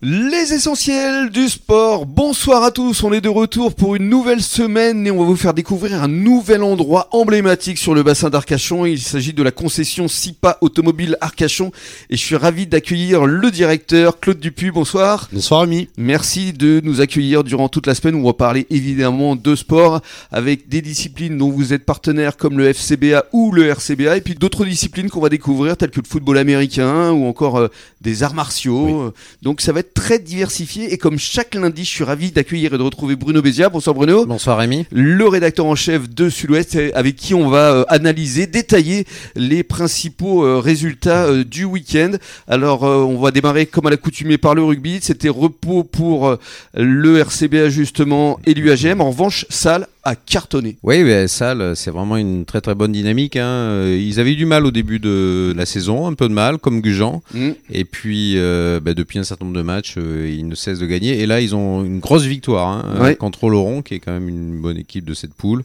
Les essentiels du sport. Bonsoir à tous, on est de retour pour une nouvelle semaine et on va vous faire découvrir un nouvel endroit emblématique sur le bassin d'Arcachon. Il s'agit de la concession SIPA Automobile Arcachon et je suis ravi d'accueillir le directeur Claude Dupuis. Bonsoir. Bonsoir ami. Merci de nous accueillir durant toute la semaine où on va parler évidemment de sport avec des disciplines dont vous êtes partenaire comme le FCBA ou le RCBA et puis d'autres disciplines qu'on va découvrir telles que le football américain ou encore euh, des arts martiaux. Donc ça va être très diversifié et comme chaque lundi, je suis ravi d'accueillir et de retrouver Bruno Bézia. Bonsoir Bruno. Bonsoir Rémi. Le rédacteur en chef de Sud-Ouest avec qui on va euh, analyser, détailler les principaux euh, résultats euh, du week-end. Alors on va démarrer comme à l'accoutumée par le rugby. C'était repos pour le RCBA justement et l'UAGM. En revanche, salle a cartonné. Oui, mais Salle, c'est vraiment une très très bonne dynamique. Hein. Ils avaient eu du mal au début de la saison, un peu de mal, comme Gujan. Mm. Et puis, bah, depuis un certain nombre de matchs, euh, ils ne cessent de gagner. Et là, ils ont une grosse victoire hein, euh, contre Oloron, qui est quand même une bonne équipe de cette poule.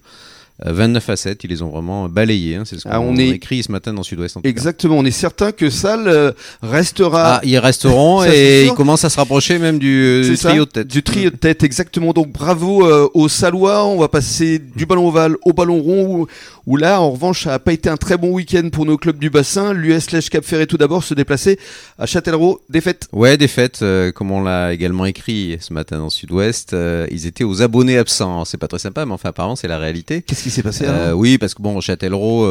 29 euh, à 7, ils les ont vraiment balayés. Hein, c'est ce ah, qu'on a écrit ce matin dans Sud-Ouest. Exactement, on est certain que Salle restera. Ah, ils resteront et ils commencent à se rapprocher même du, trio de tête. Du trio de tête, exactement. Donc bravo aux Salois. On va passer du ballon ovale au ballon rond où là, en revanche, ça n'a pas été un très bon week-end pour nos clubs du bassin. L'US Lèche Cap Ferré tout d'abord se déplacer à Châtellerault, défaite. Ouais, défaite, euh, comme on l'a également écrit ce matin dans Sud-Ouest. Euh, ils étaient aux abonnés absents. C'est pas très sympa, mais enfin apparemment c'est la réalité. Qu'est-ce qui s'est passé euh, Oui, parce que bon, Châtellerault,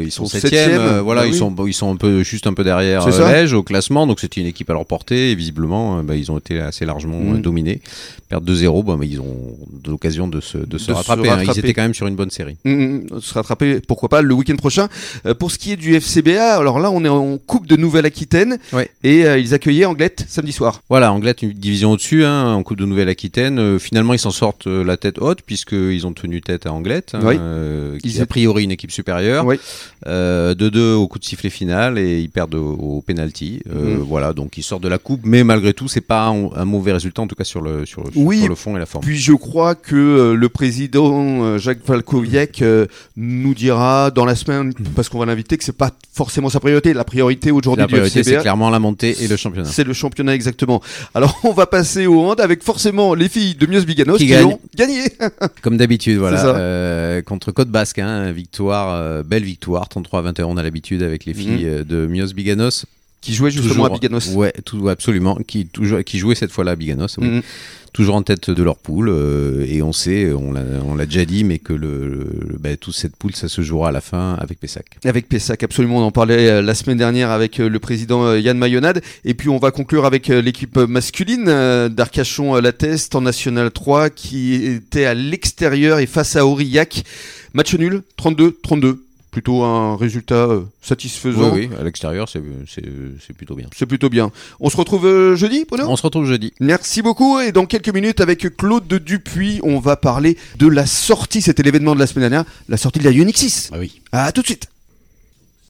ils sont septième. voilà, bah ils sont ils sont un peu juste un peu derrière Lège au classement, donc c'était une équipe à leur portée et visiblement, bah, ils ont été assez largement mmh. dominés. Perdre 2-0, bah, ils ont l'occasion de se, de se, rattraper, hein. Ils étaient quand même sur une bonne série. Mmh, mmh. se rattraper pourquoi pas, le week-end prochain. Euh, pour ce qui est du FCBA, alors là, on est en Coupe de Nouvelle-Aquitaine et euh, ils accueillaient Anglette samedi soir. Voilà, Anglette, une division au-dessus, hein, en Coupe de Nouvelle-Aquitaine. Euh, finalement, ils s'en sortent la tête haute puisqu'ils ont tenu tête à Anglette, hein, qui est a priori une équipe supérieure. de 2 au coup de sifflet final et ils perdent au, penalty. Mhm. Voilà, donc ils sortent de la Coupe, mais malgré tout, c'est pas un, mauvais résultat, en tout cas sur le, sur, le fond et la forme. Puis je crois que le président Jacques Valkoviec nous dira dans la semaine, parce qu'on va l'inviter, que c'est pas forcément sa priorité. La priorité aujourd'hui du priorité, c'est clairement la montée et le championnat. C'est le championnat exactement. Alors on va passer au hand avec forcément les filles de Mios Biganos qui, ont gagné. Comme d'habitude, voilà. Euh, contre Côte Basque, hein, victoire, euh, belle victoire, 33 à 21. On a l'habitude avec les filles mhm. euh, de Mios Biganos qui jouait justement à Biganos. Ouais, tout, absolument. Qui, toujours, qui jouait cette fois-là à Biganos. Oui. Mhm toujours en tête de leur poule. Euh, et on sait, on l'a déjà dit, mais que le, bah, toute cette poule, ça se jouera à la fin avec Pessac. Avec Pessac, absolument. On en parlait euh, la semaine dernière avec euh, le président Yann Mayonade. Et puis on va conclure avec l'équipe masculine d'Arcachon La Teste en National 3 qui était à l'extérieur et face à Aurillac. Match nul, 32-32 plutôt un résultat euh, satisfaisant. Oui, à l'extérieur, c'est plutôt bien. C'est plutôt bien. On se retrouve euh, jeudi, Bruno? On se retrouve jeudi. Merci beaucoup. Et dans quelques minutes, avec Claude Dupuis, on va parler de la sortie, c'était l'événement de la semaine dernière, la sortie de la Unix 6. Ah oui. À tout de suite.